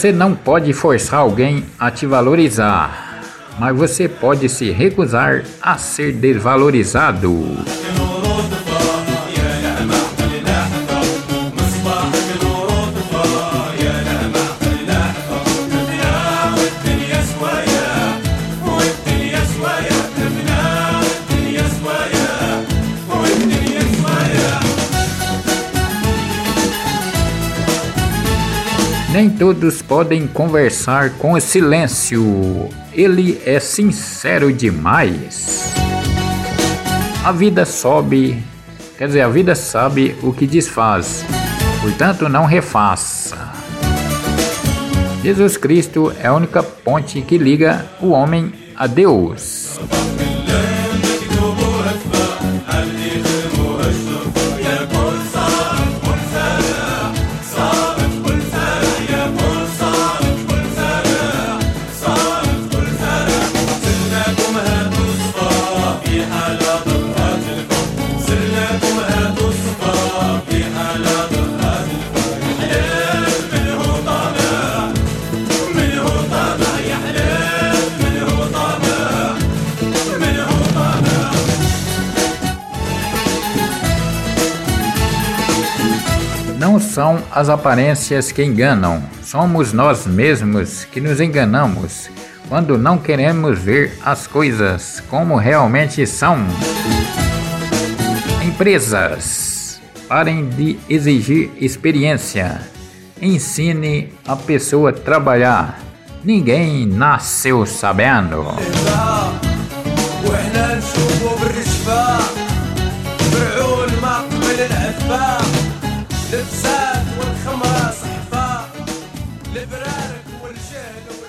Você não pode forçar alguém a te valorizar, mas você pode se recusar a ser desvalorizado. Nem todos podem conversar com o silêncio. Ele é sincero demais. A vida sobe, quer dizer, a vida sabe o que desfaz, portanto não refaça. Jesus Cristo é a única ponte que liga o homem a Deus. Não são as aparências que enganam, somos nós mesmos que nos enganamos quando não queremos ver as coisas como realmente são. Empresas, parem de exigir experiência. Ensine a pessoa a trabalhar. Ninguém nasceu sabendo. liberare quel cielo.